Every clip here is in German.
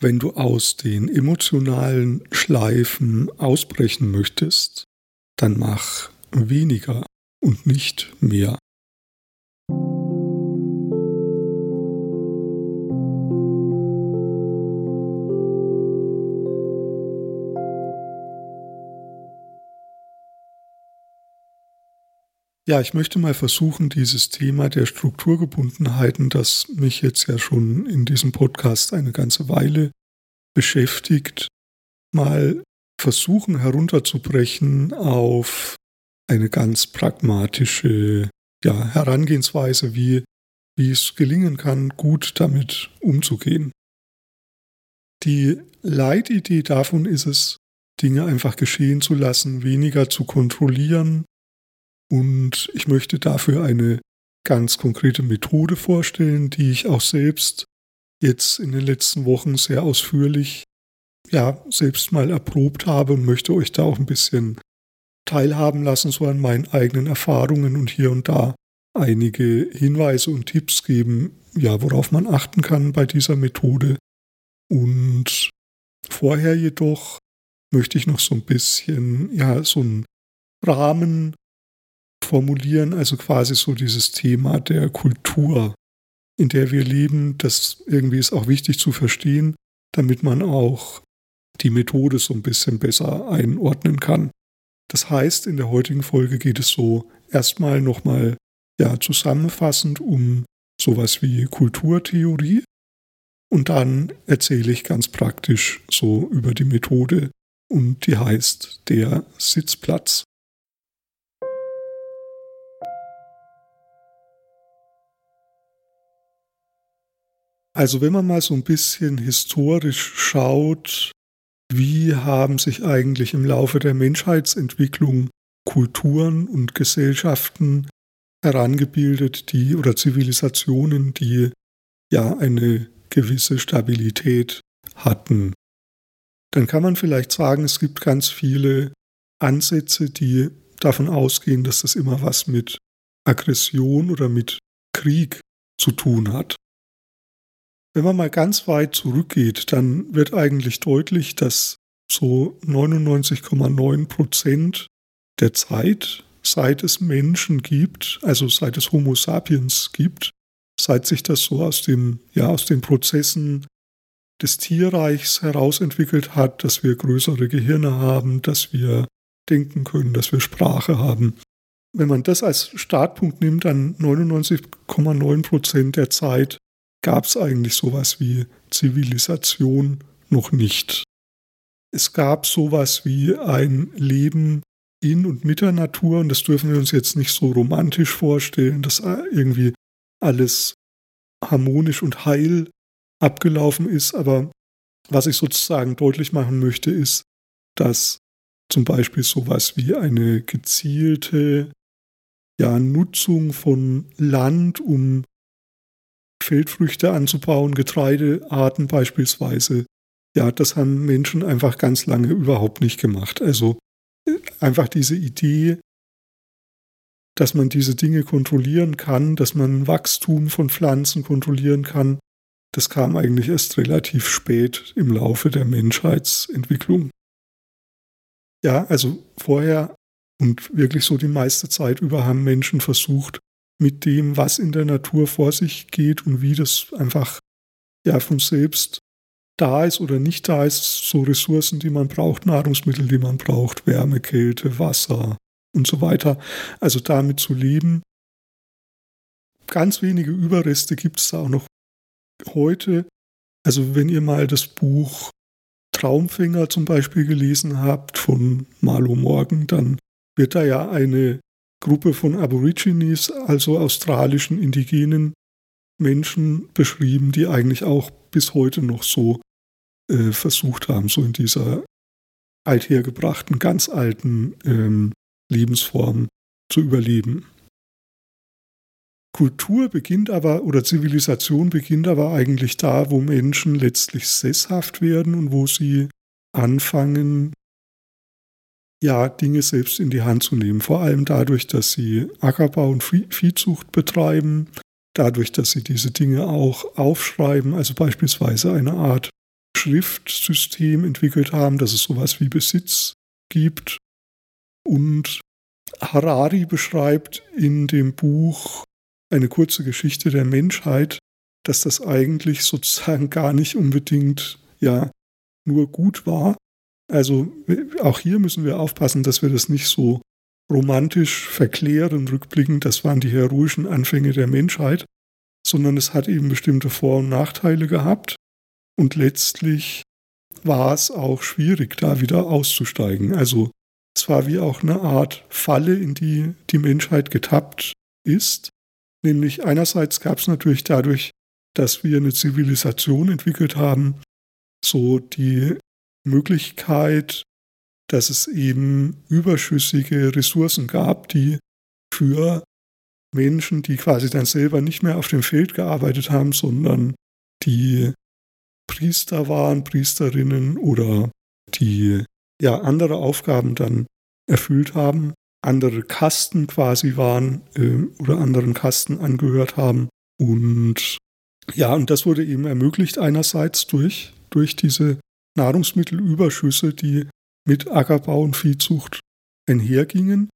Wenn du aus den emotionalen Schleifen ausbrechen möchtest, dann mach weniger und nicht mehr. Ja, ich möchte mal versuchen, dieses Thema der Strukturgebundenheiten, das mich jetzt ja schon in diesem Podcast eine ganze Weile beschäftigt, mal versuchen herunterzubrechen auf eine ganz pragmatische ja, Herangehensweise, wie, wie es gelingen kann, gut damit umzugehen. Die Leitidee davon ist es, Dinge einfach geschehen zu lassen, weniger zu kontrollieren, und ich möchte dafür eine ganz konkrete Methode vorstellen, die ich auch selbst jetzt in den letzten Wochen sehr ausführlich ja selbst mal erprobt habe und möchte euch da auch ein bisschen teilhaben lassen, so an meinen eigenen Erfahrungen und hier und da einige Hinweise und Tipps geben, ja, worauf man achten kann bei dieser Methode. Und vorher jedoch möchte ich noch so ein bisschen, ja, so einen Rahmen formulieren, also quasi so dieses Thema der Kultur, in der wir leben, das irgendwie ist auch wichtig zu verstehen, damit man auch die Methode so ein bisschen besser einordnen kann. Das heißt, in der heutigen Folge geht es so erstmal nochmal ja, zusammenfassend um sowas wie Kulturtheorie und dann erzähle ich ganz praktisch so über die Methode und die heißt der Sitzplatz. Also wenn man mal so ein bisschen historisch schaut, wie haben sich eigentlich im Laufe der Menschheitsentwicklung Kulturen und Gesellschaften herangebildet, die oder Zivilisationen, die ja eine gewisse Stabilität hatten. Dann kann man vielleicht sagen, es gibt ganz viele Ansätze, die davon ausgehen, dass das immer was mit Aggression oder mit Krieg zu tun hat. Wenn man mal ganz weit zurückgeht, dann wird eigentlich deutlich, dass so 99,9 Prozent der Zeit, seit es Menschen gibt, also seit es Homo sapiens gibt, seit sich das so aus dem, ja, aus den Prozessen des Tierreichs herausentwickelt hat, dass wir größere Gehirne haben, dass wir denken können, dass wir Sprache haben. Wenn man das als Startpunkt nimmt, dann 99,9 Prozent der Zeit gab es eigentlich sowas wie Zivilisation noch nicht. Es gab sowas wie ein Leben in und mit der Natur und das dürfen wir uns jetzt nicht so romantisch vorstellen, dass irgendwie alles harmonisch und heil abgelaufen ist, aber was ich sozusagen deutlich machen möchte, ist, dass zum Beispiel sowas wie eine gezielte ja, Nutzung von Land, um Feldfrüchte anzubauen, Getreidearten beispielsweise. Ja, das haben Menschen einfach ganz lange überhaupt nicht gemacht. Also äh, einfach diese Idee, dass man diese Dinge kontrollieren kann, dass man Wachstum von Pflanzen kontrollieren kann, das kam eigentlich erst relativ spät im Laufe der Menschheitsentwicklung. Ja, also vorher und wirklich so die meiste Zeit über haben Menschen versucht, mit dem, was in der Natur vor sich geht und wie das einfach ja von selbst da ist oder nicht da ist, so Ressourcen, die man braucht, Nahrungsmittel, die man braucht, Wärme, Kälte, Wasser und so weiter. Also damit zu leben. Ganz wenige Überreste gibt es da auch noch heute. Also wenn ihr mal das Buch Traumfänger zum Beispiel gelesen habt von Marlo Morgan, dann wird da ja eine Gruppe von Aborigines, also australischen indigenen Menschen beschrieben, die eigentlich auch bis heute noch so äh, versucht haben, so in dieser althergebrachten, ganz alten ähm, Lebensform zu überleben. Kultur beginnt aber oder Zivilisation beginnt aber eigentlich da, wo Menschen letztlich sesshaft werden und wo sie anfangen, ja, Dinge selbst in die Hand zu nehmen. Vor allem dadurch, dass sie Ackerbau und Viehzucht betreiben, dadurch, dass sie diese Dinge auch aufschreiben, also beispielsweise eine Art Schriftsystem entwickelt haben, dass es sowas wie Besitz gibt. Und Harari beschreibt in dem Buch eine kurze Geschichte der Menschheit, dass das eigentlich sozusagen gar nicht unbedingt ja nur gut war. Also auch hier müssen wir aufpassen, dass wir das nicht so romantisch verklären, rückblickend, das waren die heroischen Anfänge der Menschheit, sondern es hat eben bestimmte Vor- und Nachteile gehabt. Und letztlich war es auch schwierig, da wieder auszusteigen. Also es war wie auch eine Art Falle, in die die Menschheit getappt ist. Nämlich einerseits gab es natürlich dadurch, dass wir eine Zivilisation entwickelt haben, so die Möglichkeit, dass es eben überschüssige Ressourcen gab, die für Menschen, die quasi dann selber nicht mehr auf dem Feld gearbeitet haben, sondern die Priester waren, Priesterinnen oder die ja andere Aufgaben dann erfüllt haben, andere Kasten quasi waren äh, oder anderen Kasten angehört haben. Und ja, und das wurde eben ermöglicht einerseits durch, durch diese Nahrungsmittelüberschüsse, die mit Ackerbau und Viehzucht einhergingen.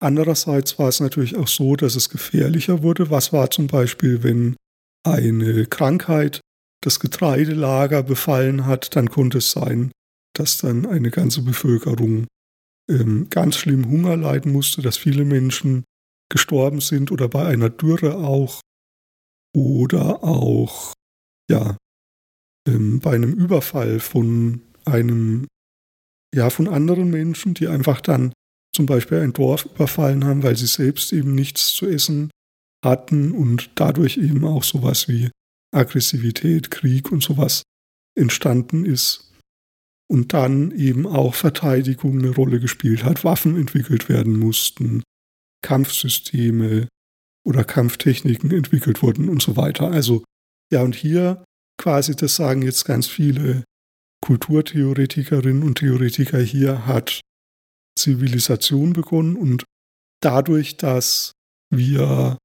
Andererseits war es natürlich auch so, dass es gefährlicher wurde. Was war zum Beispiel, wenn eine Krankheit das Getreidelager befallen hat, dann konnte es sein, dass dann eine ganze Bevölkerung ähm, ganz schlimm Hunger leiden musste, dass viele Menschen gestorben sind oder bei einer Dürre auch oder auch ja ähm, bei einem Überfall von einem ja von anderen Menschen, die einfach dann zum Beispiel ein Dorf überfallen haben, weil sie selbst eben nichts zu essen hatten und dadurch eben auch sowas wie Aggressivität, Krieg und sowas entstanden ist. Und dann eben auch Verteidigung eine Rolle gespielt hat, Waffen entwickelt werden mussten, Kampfsysteme oder Kampftechniken entwickelt wurden und so weiter. Also ja, und hier quasi, das sagen jetzt ganz viele Kulturtheoretikerinnen und Theoretiker, hier hat Zivilisation begonnen und dadurch, dass wir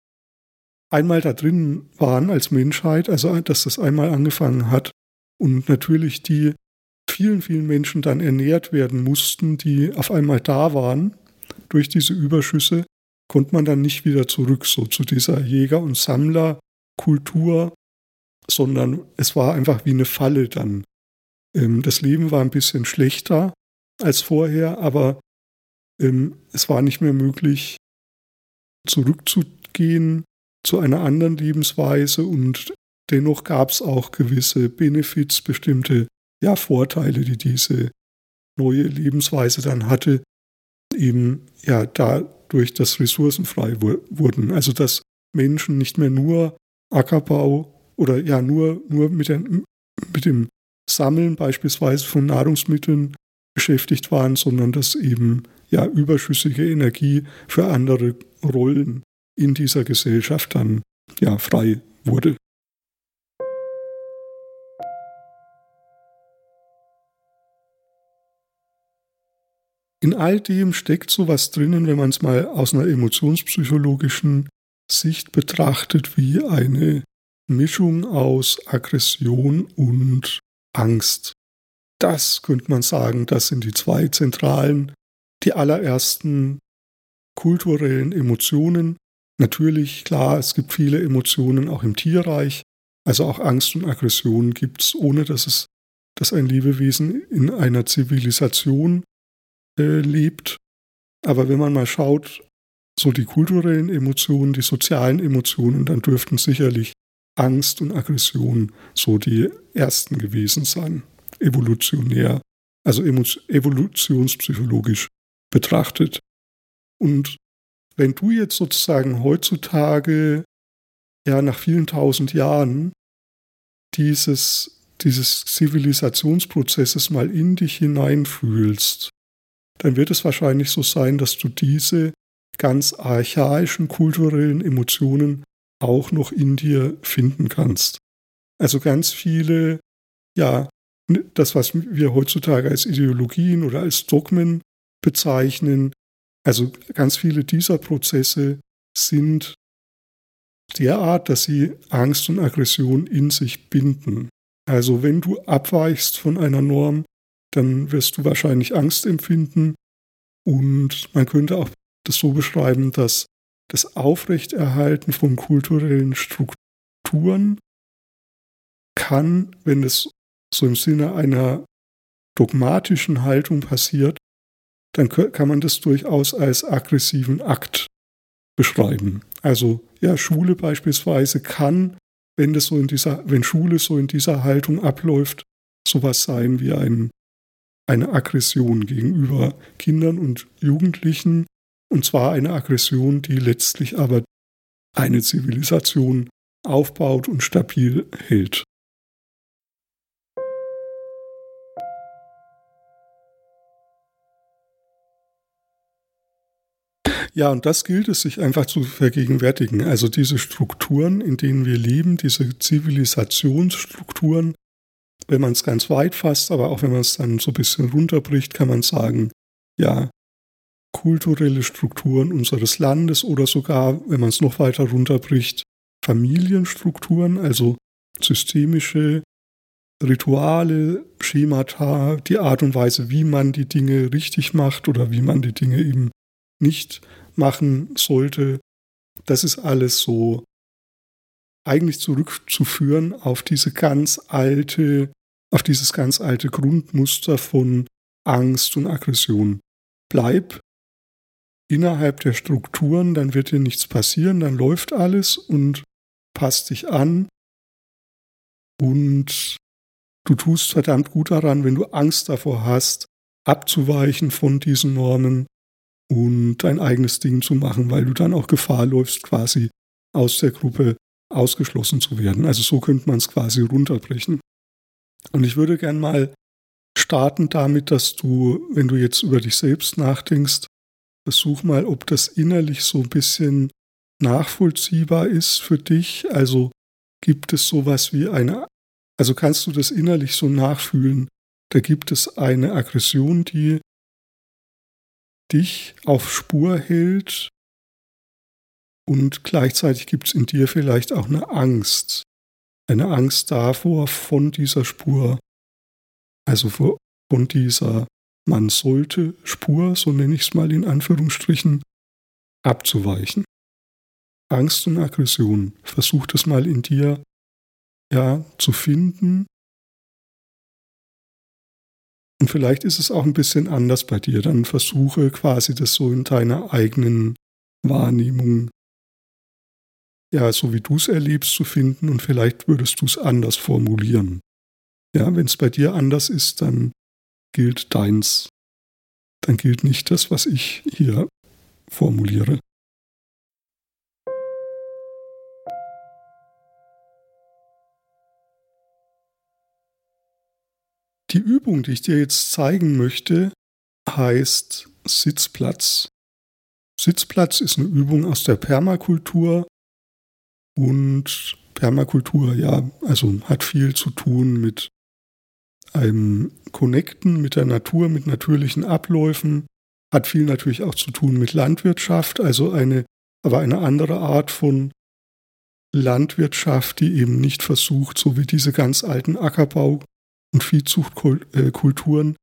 einmal da drin waren als Menschheit, also dass das einmal angefangen hat und natürlich die vielen, vielen Menschen dann ernährt werden mussten, die auf einmal da waren, durch diese Überschüsse, konnte man dann nicht wieder zurück so zu dieser Jäger- und Sammlerkultur, sondern es war einfach wie eine Falle dann. Ähm, das Leben war ein bisschen schlechter als vorher, aber ähm, es war nicht mehr möglich, zurückzugehen zu einer anderen Lebensweise und dennoch gab es auch gewisse Benefits, bestimmte ja, Vorteile, die diese neue Lebensweise dann hatte, eben ja dadurch, dass Ressourcen frei wurden. Also dass Menschen nicht mehr nur Ackerbau oder ja nur, nur mit, der, mit dem Sammeln beispielsweise von Nahrungsmitteln beschäftigt waren, sondern dass eben ja überschüssige Energie für andere Rollen in dieser Gesellschaft dann ja frei wurde. In all dem steckt sowas drinnen, wenn man es mal aus einer emotionspsychologischen Sicht betrachtet, wie eine Mischung aus Aggression und Angst. Das könnte man sagen, das sind die zwei zentralen, die allerersten kulturellen Emotionen. Natürlich, klar, es gibt viele Emotionen auch im Tierreich, also auch Angst und Aggression gibt es, ohne dass es, dass ein Lebewesen in einer Zivilisation äh, lebt. Aber wenn man mal schaut, so die kulturellen Emotionen, die sozialen Emotionen, dann dürften sicherlich Angst und Aggression so die ersten gewesen sein, evolutionär, also evolutionspsychologisch betrachtet. Und wenn du jetzt sozusagen heutzutage, ja nach vielen tausend Jahren, dieses, dieses Zivilisationsprozesses mal in dich hineinfühlst, dann wird es wahrscheinlich so sein, dass du diese ganz archaischen kulturellen Emotionen auch noch in dir finden kannst. Also ganz viele, ja, das, was wir heutzutage als Ideologien oder als Dogmen bezeichnen, also ganz viele dieser Prozesse sind derart, dass sie Angst und Aggression in sich binden. Also wenn du abweichst von einer Norm, dann wirst du wahrscheinlich Angst empfinden. Und man könnte auch das so beschreiben, dass das Aufrechterhalten von kulturellen Strukturen kann, wenn es so im Sinne einer dogmatischen Haltung passiert, dann kann man das durchaus als aggressiven Akt beschreiben. Also ja, Schule beispielsweise kann, wenn das so in dieser, wenn Schule so in dieser Haltung abläuft, sowas sein wie ein, eine Aggression gegenüber Kindern und Jugendlichen, und zwar eine Aggression, die letztlich aber eine Zivilisation aufbaut und stabil hält. Ja, und das gilt es sich einfach zu vergegenwärtigen. Also diese Strukturen, in denen wir leben, diese Zivilisationsstrukturen, wenn man es ganz weit fasst, aber auch wenn man es dann so ein bisschen runterbricht, kann man sagen, ja, kulturelle Strukturen unseres Landes oder sogar, wenn man es noch weiter runterbricht, Familienstrukturen, also systemische Rituale, Schemata, die Art und Weise, wie man die Dinge richtig macht oder wie man die Dinge eben nicht machen sollte. Das ist alles so eigentlich zurückzuführen auf diese ganz alte, auf dieses ganz alte Grundmuster von Angst und Aggression. Bleib innerhalb der Strukturen, dann wird dir nichts passieren, dann läuft alles und passt dich an und du tust verdammt gut daran, wenn du Angst davor hast, abzuweichen von diesen Normen, und dein eigenes Ding zu machen, weil du dann auch Gefahr läufst, quasi aus der Gruppe ausgeschlossen zu werden. Also so könnte man es quasi runterbrechen. Und ich würde gern mal starten damit, dass du, wenn du jetzt über dich selbst nachdenkst, versuch mal, ob das innerlich so ein bisschen nachvollziehbar ist für dich. Also gibt es sowas wie eine, also kannst du das innerlich so nachfühlen? Da gibt es eine Aggression, die dich auf Spur hält und gleichzeitig gibt es in dir vielleicht auch eine Angst, eine Angst davor, von dieser Spur, also von dieser man sollte Spur, so nenne ich es mal in Anführungsstrichen, abzuweichen. Angst und Aggression, versuch das mal in dir ja zu finden und vielleicht ist es auch ein bisschen anders bei dir. Dann versuche quasi das so in deiner eigenen Wahrnehmung, ja, so wie du es erlebst, zu finden und vielleicht würdest du es anders formulieren. Ja, wenn es bei dir anders ist, dann gilt deins. Dann gilt nicht das, was ich hier formuliere. Die Übung, die ich dir jetzt zeigen möchte, heißt Sitzplatz. Sitzplatz ist eine Übung aus der Permakultur und Permakultur, ja, also hat viel zu tun mit einem Connecten mit der Natur, mit natürlichen Abläufen, hat viel natürlich auch zu tun mit Landwirtschaft, also eine, aber eine andere Art von Landwirtschaft, die eben nicht versucht, so wie diese ganz alten Ackerbau und Viehzuchtkulturen,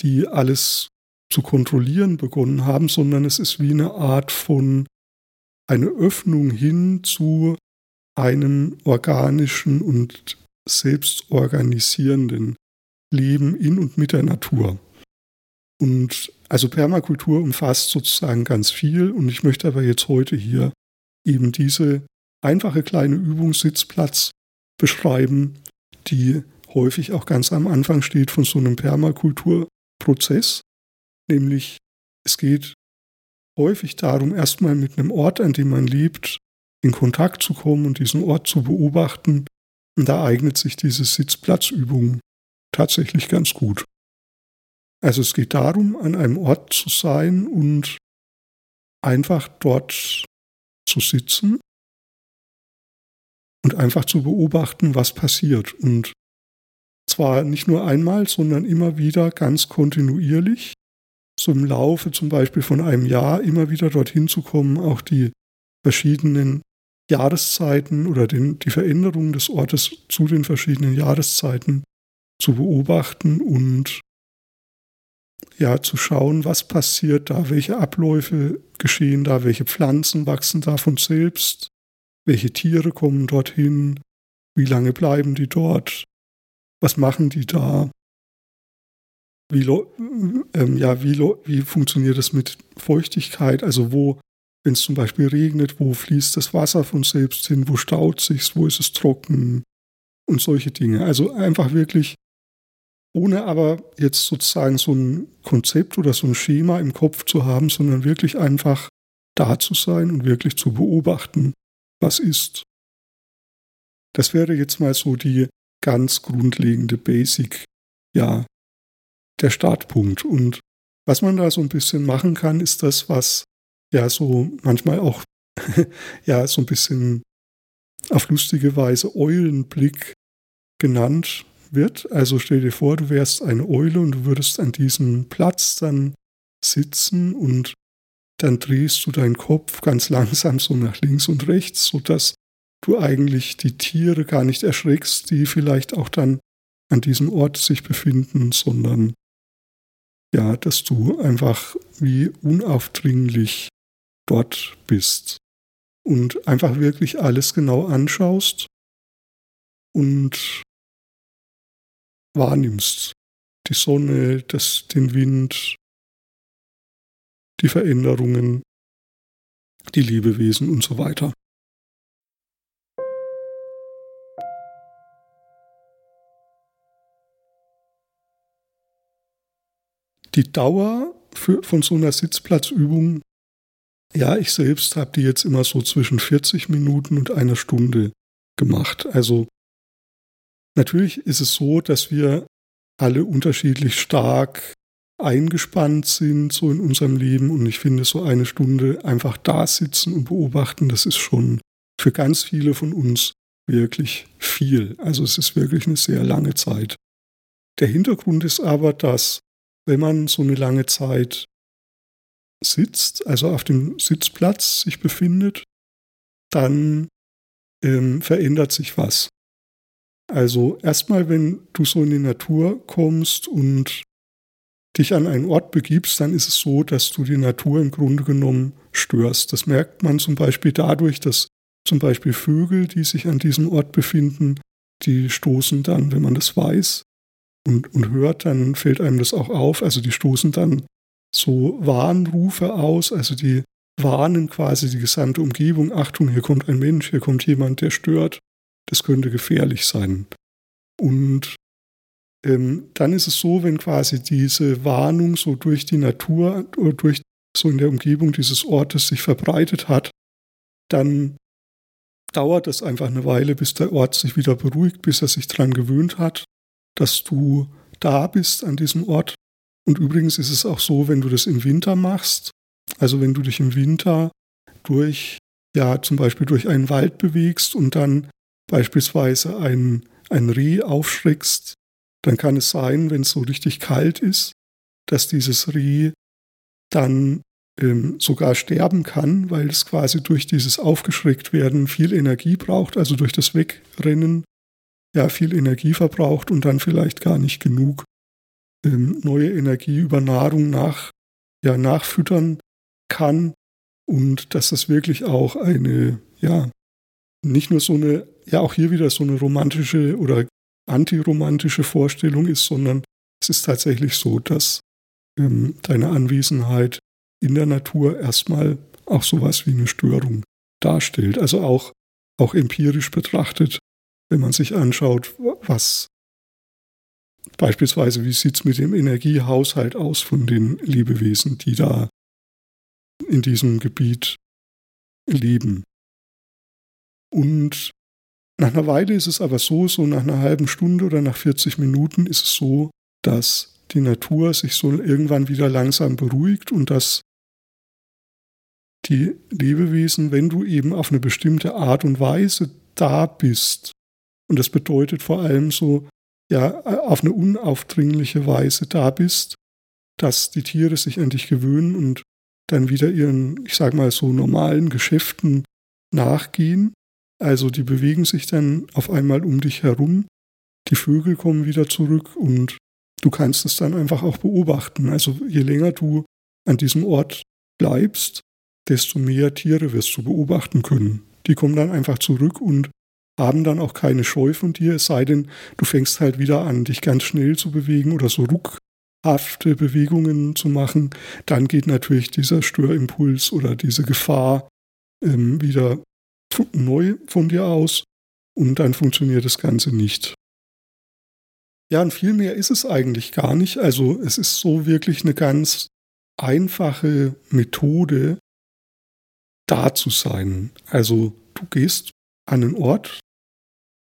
die alles zu kontrollieren begonnen haben, sondern es ist wie eine Art von eine Öffnung hin zu einem organischen und selbstorganisierenden Leben in und mit der Natur. Und also Permakultur umfasst sozusagen ganz viel und ich möchte aber jetzt heute hier eben diese einfache kleine Übungssitzplatz beschreiben, die häufig auch ganz am Anfang steht von so einem Permakulturprozess, nämlich es geht häufig darum, erstmal mit einem Ort, an dem man lebt, in Kontakt zu kommen und diesen Ort zu beobachten. Und da eignet sich diese Sitzplatzübung tatsächlich ganz gut. Also es geht darum, an einem Ort zu sein und einfach dort zu sitzen und einfach zu beobachten, was passiert. Und zwar nicht nur einmal, sondern immer wieder ganz kontinuierlich, so im Laufe zum Beispiel von einem Jahr immer wieder dorthin zu kommen, auch die verschiedenen Jahreszeiten oder den, die Veränderung des Ortes zu den verschiedenen Jahreszeiten zu beobachten und ja, zu schauen, was passiert da, welche Abläufe geschehen da, welche Pflanzen wachsen da von selbst, welche Tiere kommen dorthin, wie lange bleiben die dort, was machen die da, wie, ähm, ja, wie, wie funktioniert das mit Feuchtigkeit, also wo, wenn es zum Beispiel regnet, wo fließt das Wasser von selbst hin, wo staut sich, wo ist es trocken? Und solche Dinge. Also einfach wirklich ohne aber jetzt sozusagen so ein Konzept oder so ein Schema im Kopf zu haben, sondern wirklich einfach da zu sein und wirklich zu beobachten, was ist. Das wäre jetzt mal so die ganz grundlegende Basic, ja, der Startpunkt. Und was man da so ein bisschen machen kann, ist das, was ja so manchmal auch ja so ein bisschen auf lustige Weise Eulenblick genannt wird. Also stell dir vor, du wärst eine Eule und du würdest an diesem Platz dann sitzen und dann drehst du deinen Kopf ganz langsam so nach links und rechts, sodass du eigentlich die Tiere gar nicht erschreckst, die vielleicht auch dann an diesem Ort sich befinden, sondern ja, dass du einfach wie unaufdringlich dort bist und einfach wirklich alles genau anschaust und wahrnimmst. Die Sonne, das, den Wind, die Veränderungen, die Lebewesen und so weiter. Die Dauer für, von so einer Sitzplatzübung, ja, ich selbst habe die jetzt immer so zwischen 40 Minuten und einer Stunde gemacht. Also Natürlich ist es so, dass wir alle unterschiedlich stark eingespannt sind so in unserem Leben und ich finde so eine Stunde einfach da sitzen und beobachten, das ist schon für ganz viele von uns wirklich viel. Also es ist wirklich eine sehr lange Zeit. Der Hintergrund ist aber, dass wenn man so eine lange Zeit sitzt, also auf dem Sitzplatz sich befindet, dann ähm, verändert sich was. Also erstmal, wenn du so in die Natur kommst und dich an einen Ort begibst, dann ist es so, dass du die Natur im Grunde genommen störst. Das merkt man zum Beispiel dadurch, dass zum Beispiel Vögel, die sich an diesem Ort befinden, die stoßen dann, wenn man das weiß und, und hört, dann fällt einem das auch auf. Also die stoßen dann so Warnrufe aus, also die warnen quasi die gesamte Umgebung, Achtung, hier kommt ein Mensch, hier kommt jemand, der stört das könnte gefährlich sein. Und ähm, dann ist es so, wenn quasi diese Warnung so durch die Natur oder durch so in der Umgebung dieses Ortes sich verbreitet hat, dann dauert es einfach eine Weile, bis der Ort sich wieder beruhigt, bis er sich daran gewöhnt hat, dass du da bist an diesem Ort. Und übrigens ist es auch so, wenn du das im Winter machst, also wenn du dich im Winter durch, ja, zum Beispiel durch einen Wald bewegst und dann beispielsweise ein, ein Reh aufschreckst, dann kann es sein, wenn es so richtig kalt ist, dass dieses Reh dann ähm, sogar sterben kann, weil es quasi durch dieses Aufgeschreckt werden viel Energie braucht, also durch das Wegrennen ja viel Energie verbraucht und dann vielleicht gar nicht genug ähm, neue Energie über Nahrung nach, ja, nachfüttern kann und dass das wirklich auch eine, ja, nicht nur so eine ja auch hier wieder so eine romantische oder antiromantische Vorstellung ist, sondern es ist tatsächlich so, dass ähm, deine Anwesenheit in der Natur erstmal auch sowas wie eine Störung darstellt. Also auch, auch empirisch betrachtet, wenn man sich anschaut, was beispielsweise, wie sieht es mit dem Energiehaushalt aus von den Lebewesen, die da in diesem Gebiet leben. Und nach einer Weile ist es aber so, so nach einer halben Stunde oder nach 40 Minuten ist es so, dass die Natur sich so irgendwann wieder langsam beruhigt und dass die Lebewesen, wenn du eben auf eine bestimmte Art und Weise da bist, und das bedeutet vor allem so, ja, auf eine unaufdringliche Weise da bist, dass die Tiere sich an dich gewöhnen und dann wieder ihren, ich sag mal so, normalen Geschäften nachgehen, Also die bewegen sich dann auf einmal um dich herum, die Vögel kommen wieder zurück und du kannst es dann einfach auch beobachten. Also je länger du an diesem Ort bleibst, desto mehr Tiere wirst du beobachten können. Die kommen dann einfach zurück und haben dann auch keine Scheu von dir, es sei denn, du fängst halt wieder an, dich ganz schnell zu bewegen oder so ruckhafte Bewegungen zu machen. Dann geht natürlich dieser Störimpuls oder diese Gefahr ähm, wieder neu von dir aus und dann funktioniert das Ganze nicht. Ja, und viel mehr ist es eigentlich gar nicht. Also es ist so wirklich eine ganz einfache Methode, da zu sein. Also du gehst an einen Ort,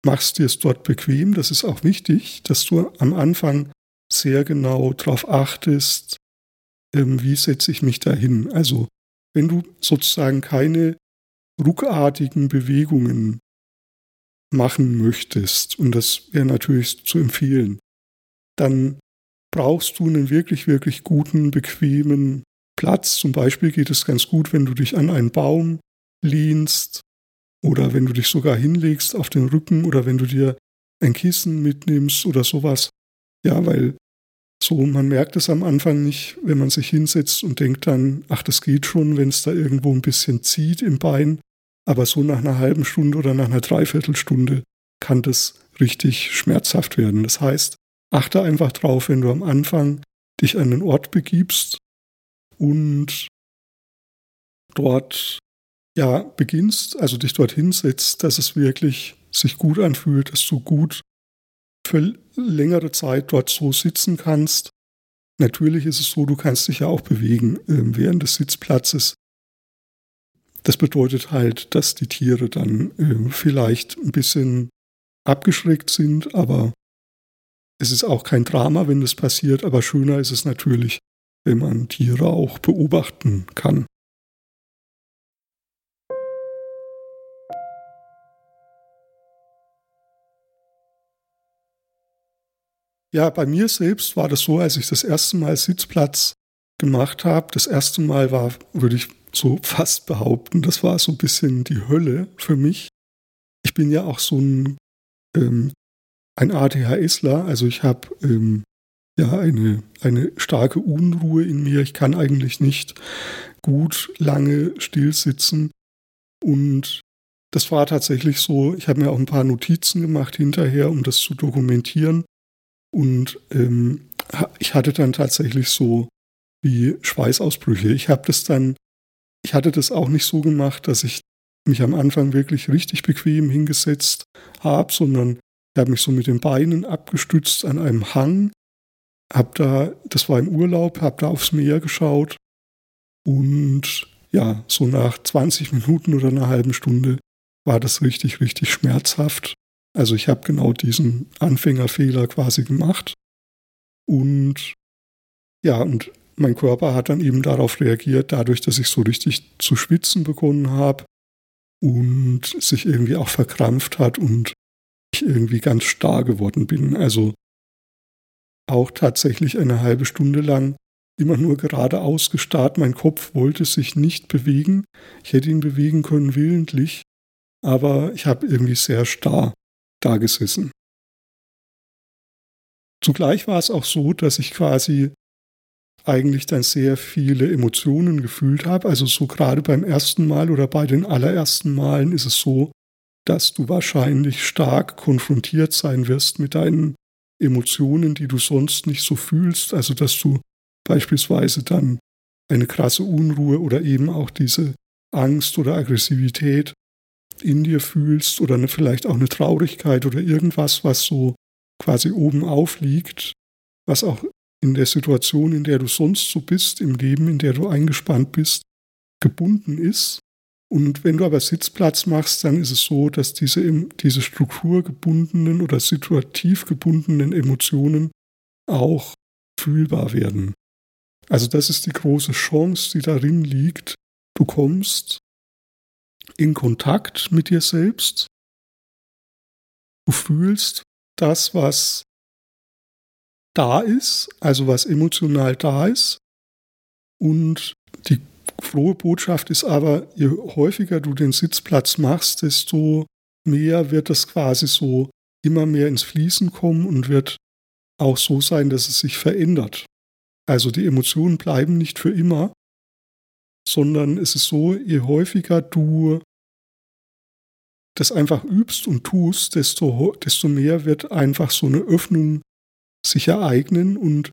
machst dir es dort bequem. Das ist auch wichtig, dass du am Anfang sehr genau darauf achtest, ähm, wie setze ich mich dahin. Also wenn du sozusagen keine ruckartigen Bewegungen machen möchtest, und das wäre natürlich zu empfehlen, dann brauchst du einen wirklich, wirklich guten, bequemen Platz. Zum Beispiel geht es ganz gut, wenn du dich an einen Baum lehnst oder wenn du dich sogar hinlegst auf den Rücken oder wenn du dir ein Kissen mitnimmst oder sowas. Ja, weil so, man merkt es am Anfang nicht, wenn man sich hinsetzt und denkt dann, ach, das geht schon, wenn es da irgendwo ein bisschen zieht im Bein. Aber so nach einer halben Stunde oder nach einer Dreiviertelstunde kann das richtig schmerzhaft werden. Das heißt, achte einfach drauf, wenn du am Anfang dich an einen Ort begibst und dort ja beginnst, also dich dort hinsetzt, dass es wirklich sich gut anfühlt, dass du gut für längere Zeit dort so sitzen kannst. Natürlich ist es so, du kannst dich ja auch bewegen äh, während des Sitzplatzes. Das bedeutet halt, dass die Tiere dann äh, vielleicht ein bisschen abgeschreckt sind, aber es ist auch kein Drama, wenn das passiert, aber schöner ist es natürlich, wenn man Tiere auch beobachten kann. Ja, bei mir selbst war das so, als ich das erste Mal Sitzplatz gemacht habe. Das erste Mal war, würde ich so fast behaupten, das war so ein bisschen die Hölle für mich. Ich bin ja auch so ein, ähm, ein ADHSler, also ich habe ähm, ja eine, eine starke Unruhe in mir. Ich kann eigentlich nicht gut lange still sitzen. Und das war tatsächlich so, ich habe mir auch ein paar Notizen gemacht hinterher, um das zu dokumentieren. Und ähm, ich hatte dann tatsächlich so wie Schweißausbrüche. Ich habe das dann, ich hatte das auch nicht so gemacht, dass ich mich am Anfang wirklich richtig bequem hingesetzt habe, sondern ich habe mich so mit den Beinen abgestützt an einem Hang hab da, das war im Urlaub, hab da aufs Meer geschaut und ja, so nach 20 Minuten oder einer halben Stunde war das richtig, richtig schmerzhaft. Also ich habe genau diesen Anfängerfehler quasi gemacht und ja, und mein Körper hat dann eben darauf reagiert, dadurch, dass ich so richtig zu schwitzen begonnen habe und sich irgendwie auch verkrampft hat und ich irgendwie ganz starr geworden bin. Also auch tatsächlich eine halbe Stunde lang immer nur geradeaus gestarrt. Mein Kopf wollte sich nicht bewegen. Ich hätte ihn bewegen können willentlich, aber ich habe irgendwie sehr starr da gesessen. Zugleich war es auch so, dass ich quasi eigentlich dann sehr viele Emotionen gefühlt habe. Also so gerade beim ersten Mal oder bei den allerersten Malen ist es so, dass du wahrscheinlich stark konfrontiert sein wirst mit deinen Emotionen, die du sonst nicht so fühlst. Also dass du beispielsweise dann eine krasse Unruhe oder eben auch diese Angst oder Aggressivität in dir fühlst oder eine, vielleicht auch eine Traurigkeit oder irgendwas, was so quasi oben aufliegt, was auch in der Situation, in der du sonst so bist, im Leben, in der du eingespannt bist, gebunden ist und wenn du aber Sitzplatz machst, dann ist es so, dass diese, diese strukturgebundenen oder situativ gebundenen Emotionen auch fühlbar werden. Also das ist die große Chance, die darin liegt. Du kommst in Kontakt mit dir selbst. Du fühlst das, was da ist, also was emotional da ist. Und die frohe Botschaft ist aber, je häufiger du den Sitzplatz machst, desto mehr wird es quasi so immer mehr ins Fließen kommen und wird auch so sein, dass es sich verändert. Also die Emotionen bleiben nicht für immer, sondern es ist so, je häufiger du das einfach übst und tust, desto, desto mehr wird einfach so eine Öffnung sich ereignen und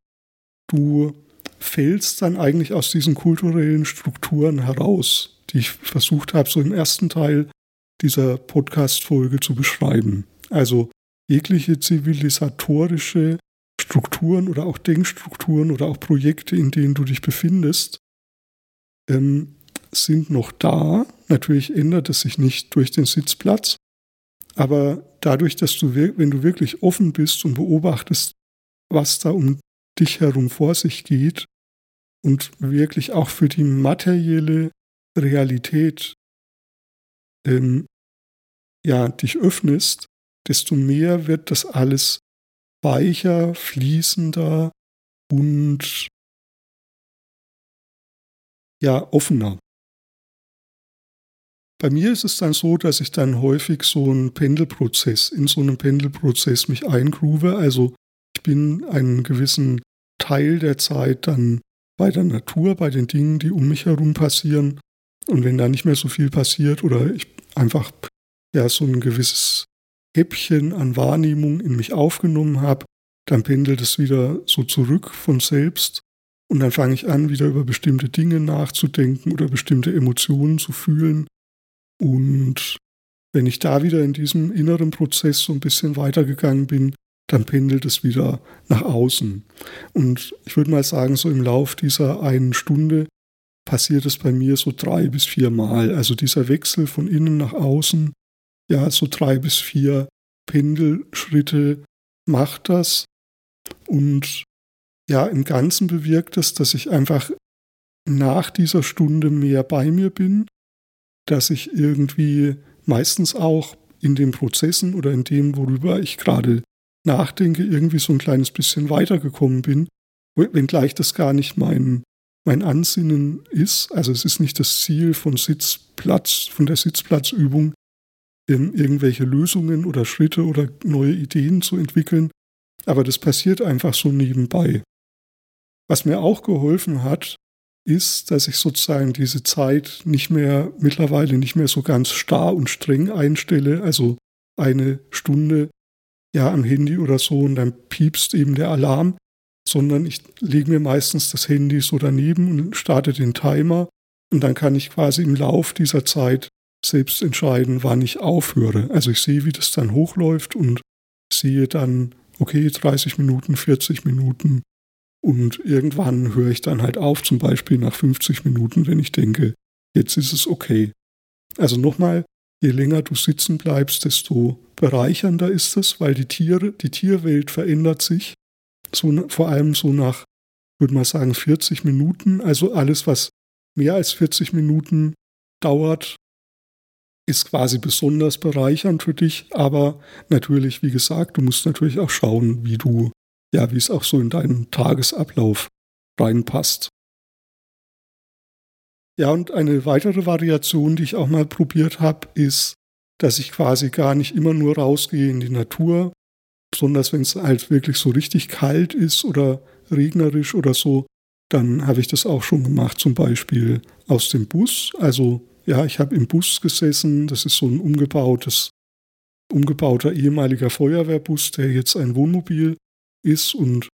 du fällst dann eigentlich aus diesen kulturellen Strukturen heraus, die ich versucht habe, so im ersten Teil dieser Podcast-Folge zu beschreiben. Also jegliche zivilisatorische Strukturen oder auch Denkstrukturen oder auch Projekte, in denen du dich befindest, ähm, sind noch da. Natürlich ändert es sich nicht durch den Sitzplatz, aber dadurch, dass du, wenn du wirklich offen bist und beobachtest, was da um dich herum vor sich geht und wirklich auch für die materielle Realität ähm, ja, dich öffnest, desto mehr wird das alles weicher, fließender und ja, offener. Bei mir ist es dann so, dass ich dann häufig so einen Pendelprozess, in so einem Pendelprozess mich eingrube. Also ich bin einen gewissen Teil der Zeit dann bei der Natur, bei den Dingen, die um mich herum passieren. Und wenn da nicht mehr so viel passiert oder ich einfach ja so ein gewisses Häppchen an Wahrnehmung in mich aufgenommen habe, dann pendelt es wieder so zurück von selbst und dann fange ich an, wieder über bestimmte Dinge nachzudenken oder bestimmte Emotionen zu fühlen. Und wenn ich da wieder in diesem inneren Prozess so ein bisschen weitergegangen bin, dann pendelt es wieder nach außen. Und ich würde mal sagen, so im Lauf dieser einen Stunde passiert es bei mir so drei bis vier Mal. Also dieser Wechsel von innen nach außen ja, so drei bis vier Pendelschritte macht das. Und ja, im Ganzen bewirkt es, dass ich einfach nach dieser Stunde mehr bei mir bin, dass ich irgendwie meistens auch in den Prozessen oder in dem, worüber ich gerade nachdenke, irgendwie so ein kleines bisschen weitergekommen bin, wenngleich das gar nicht mein, mein Ansinnen ist. Also es ist nicht das Ziel von Sitzplatz, von der Sitzplatzübung, irgendwelche Lösungen oder Schritte oder neue Ideen zu entwickeln. Aber das passiert einfach so nebenbei. Was mir auch geholfen hat, ist, dass ich sozusagen diese Zeit nicht mehr, mittlerweile nicht mehr so ganz starr und streng einstelle. Also eine Stunde ja am Handy oder so und dann piepst eben der Alarm, sondern ich lege mir meistens das Handy so daneben und starte den Timer und dann kann ich quasi im Lauf dieser Zeit selbst entscheiden, wann ich aufhöre. Also ich sehe, wie das dann hochläuft und sehe dann, okay, 30 Minuten, 40 Minuten und irgendwann höre ich dann halt auf, zum Beispiel nach 50 Minuten, wenn ich denke, jetzt ist es okay. Also nochmal, je länger du sitzen bleibst, desto bereichernder ist es, weil die Tiere, die Tierwelt verändert sich. So, vor allem so nach, würde man sagen, 40 Minuten. Also alles, was mehr als 40 Minuten dauert, ist quasi besonders bereichernd für dich, aber natürlich, wie gesagt, du musst natürlich auch schauen, wie du, ja, wie es auch so in deinen Tagesablauf reinpasst. Ja, und eine weitere Variation, die ich auch mal probiert habe, ist, dass ich quasi gar nicht immer nur rausgehe in die Natur, besonders wenn es halt wirklich so richtig kalt ist oder regnerisch oder so, dann habe ich das auch schon gemacht, zum Beispiel aus dem Bus, also ja, ich habe im Bus gesessen. Das ist so ein umgebautes, umgebauter ehemaliger Feuerwehrbus, der jetzt ein Wohnmobil ist und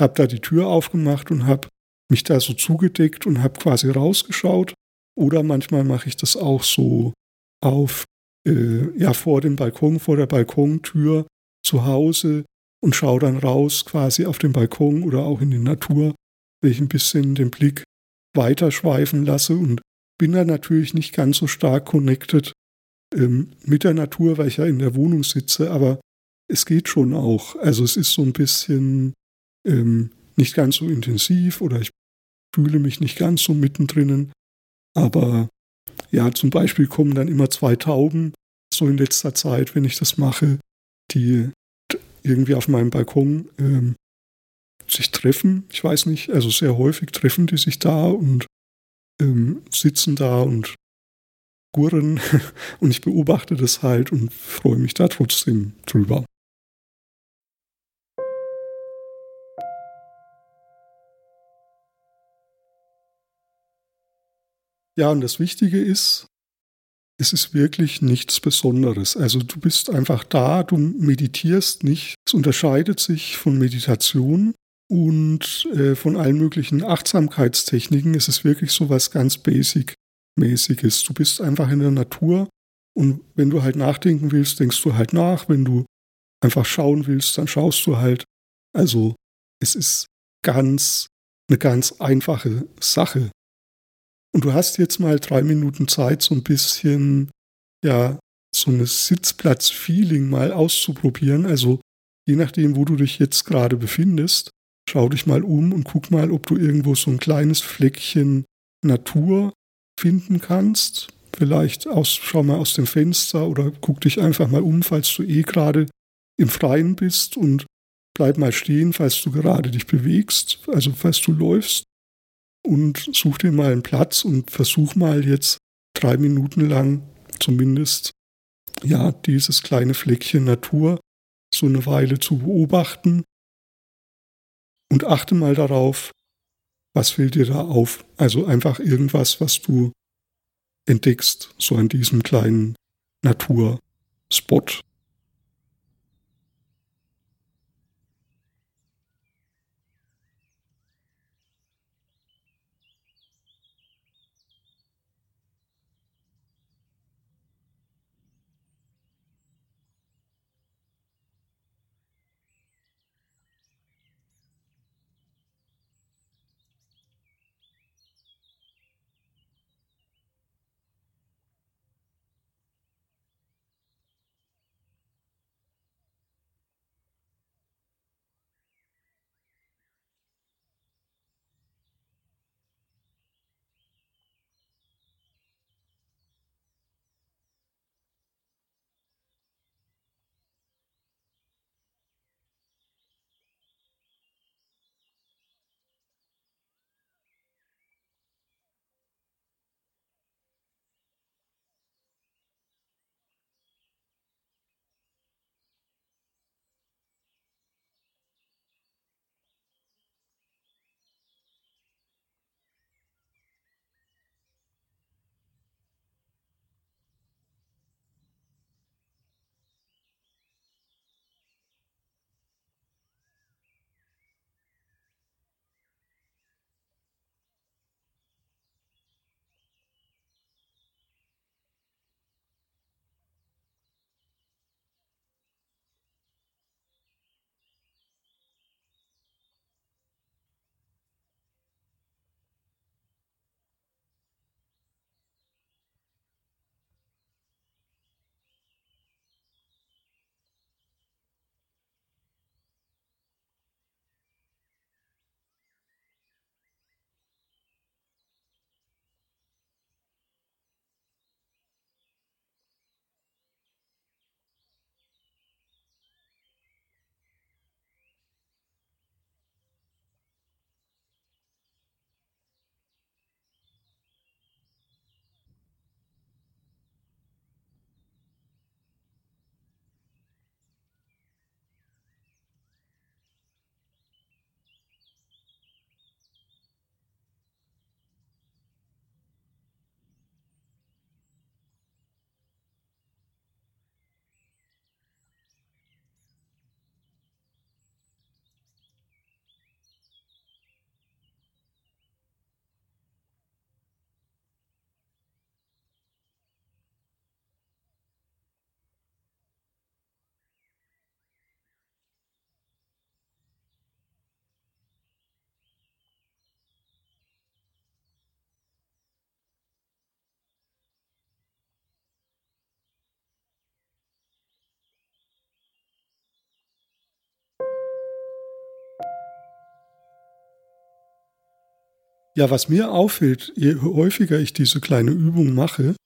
habe da die Tür aufgemacht und habe mich da so zugedeckt und habe quasi rausgeschaut. Oder manchmal mache ich das auch so auf, äh, ja, vor dem Balkon, vor der Balkontür zu Hause und schaue dann raus quasi auf den Balkon oder auch in die Natur, wenn ich ein bisschen den Blick weiterschweifen lasse und bin da natürlich nicht ganz so stark connected ähm, mit der Natur, weil ich ja in der Wohnung sitze, aber es geht schon auch. Also es ist so ein bisschen ähm, nicht ganz so intensiv oder ich fühle mich nicht ganz so mittendrin. Aber ja, zum Beispiel kommen dann immer zwei Tauben, so in letzter Zeit, wenn ich das mache, die irgendwie auf meinem Balkon ähm, sich treffen. Ich weiß nicht, also sehr häufig treffen die sich da und ähm, sitzen da und gurren und ich beobachte das halt und freue mich da trotzdem drüber. Ja, und das Wichtige ist, es ist wirklich nichts Besonderes. Also du bist einfach da, du meditierst nicht. Es unterscheidet sich von Meditation und äh, von allen möglichen Achtsamkeitstechniken. Es ist wirklich so was ganz Basic-mäßiges. Du bist einfach in der Natur und wenn du halt nachdenken willst, denkst du halt nach. Wenn du einfach schauen willst, dann schaust du halt. Also es ist ganz eine ganz einfache Sache. Und du hast jetzt mal drei Minuten Zeit, so ein bisschen, ja, so ein Sitzplatz-Feeling mal auszuprobieren. Also je nachdem, wo du dich jetzt gerade befindest, schau dich mal um und guck mal, ob du irgendwo so ein kleines Fleckchen Natur finden kannst. Vielleicht aus, schau mal aus dem Fenster oder guck dich einfach mal um, falls du eh gerade im Freien bist und bleib mal stehen, falls du gerade dich bewegst, also falls du läufst und such dir mal einen Platz und versuch mal jetzt drei Minuten lang zumindest ja dieses kleine Fleckchen Natur so eine Weile zu beobachten und achte mal darauf, was fällt dir da auf? Also einfach irgendwas, was du entdeckst, so an diesem kleinen Naturspot. Ja, was mir auffällt, je häufiger ich diese kleine Übung mache,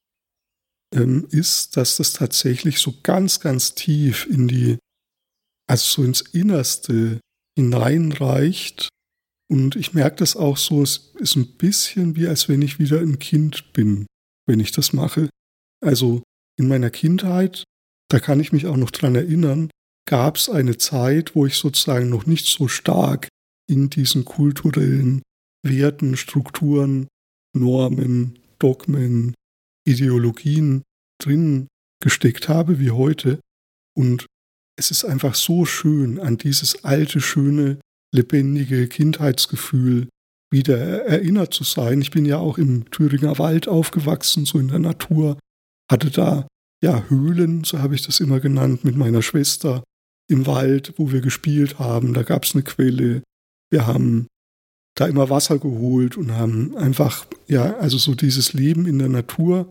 ähm, ist, dass das tatsächlich so ganz, ganz tief in die, also so ins Innerste hineinreicht. Und ich merke das auch so, es ist ein bisschen wie, als wenn ich wieder ein Kind bin, wenn ich das mache. Also in meiner Kindheit, da kann ich mich auch noch dran erinnern, gab es eine Zeit, wo ich sozusagen noch nicht so stark in diesen kulturellen Werten, Strukturen, Normen, Dogmen, Ideologien drin gesteckt habe wie heute. Und es ist einfach so schön, an dieses alte, schöne, lebendige Kindheitsgefühl wieder erinnert zu sein. Ich bin ja auch im Thüringer Wald aufgewachsen, so in der Natur, hatte da ja Höhlen, so habe ich das immer genannt, mit meiner Schwester im Wald, wo wir gespielt haben. Da gab es eine Quelle. Wir haben da immer Wasser geholt und haben einfach, ja, also so dieses Leben in der Natur.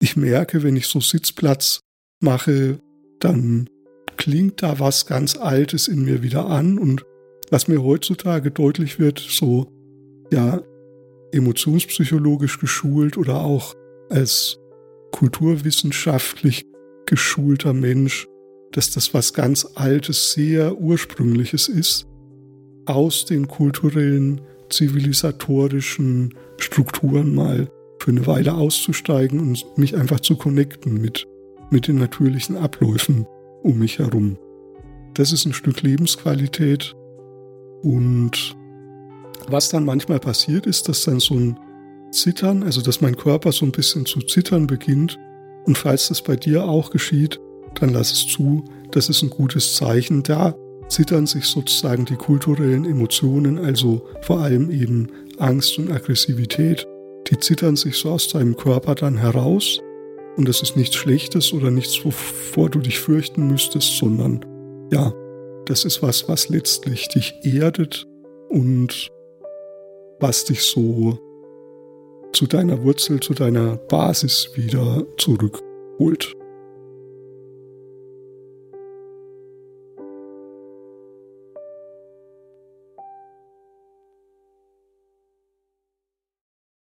Ich merke, wenn ich so Sitzplatz mache, dann klingt da was ganz Altes in mir wieder an und was mir heutzutage deutlich wird, so ja emotionspsychologisch geschult oder auch als kulturwissenschaftlich geschulter Mensch, dass das was ganz Altes, sehr Ursprüngliches ist, aus den kulturellen, zivilisatorischen Strukturen mal für eine Weile auszusteigen und mich einfach zu connecten mit, mit den natürlichen Abläufen um mich herum. Das ist ein Stück Lebensqualität und was dann manchmal passiert ist, dass dann so ein Zittern, also dass mein Körper so ein bisschen zu zittern beginnt. Und falls das bei dir auch geschieht, dann lass es zu. Das ist ein gutes Zeichen. Da zittern sich sozusagen die kulturellen Emotionen, also vor allem eben Angst und Aggressivität, die zittern sich so aus deinem Körper dann heraus. Und das ist nichts Schlechtes oder nichts, wovor du dich fürchten müsstest, sondern ja, das ist was, was letztlich dich erdet und was dich so zu deiner Wurzel, zu deiner Basis wieder zurückholt.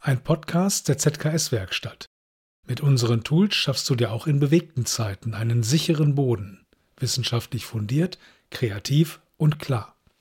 Ein Podcast der ZKS-Werkstatt. Mit unseren Tools schaffst du dir auch in bewegten Zeiten einen sicheren Boden. Wissenschaftlich fundiert, kreativ und klar.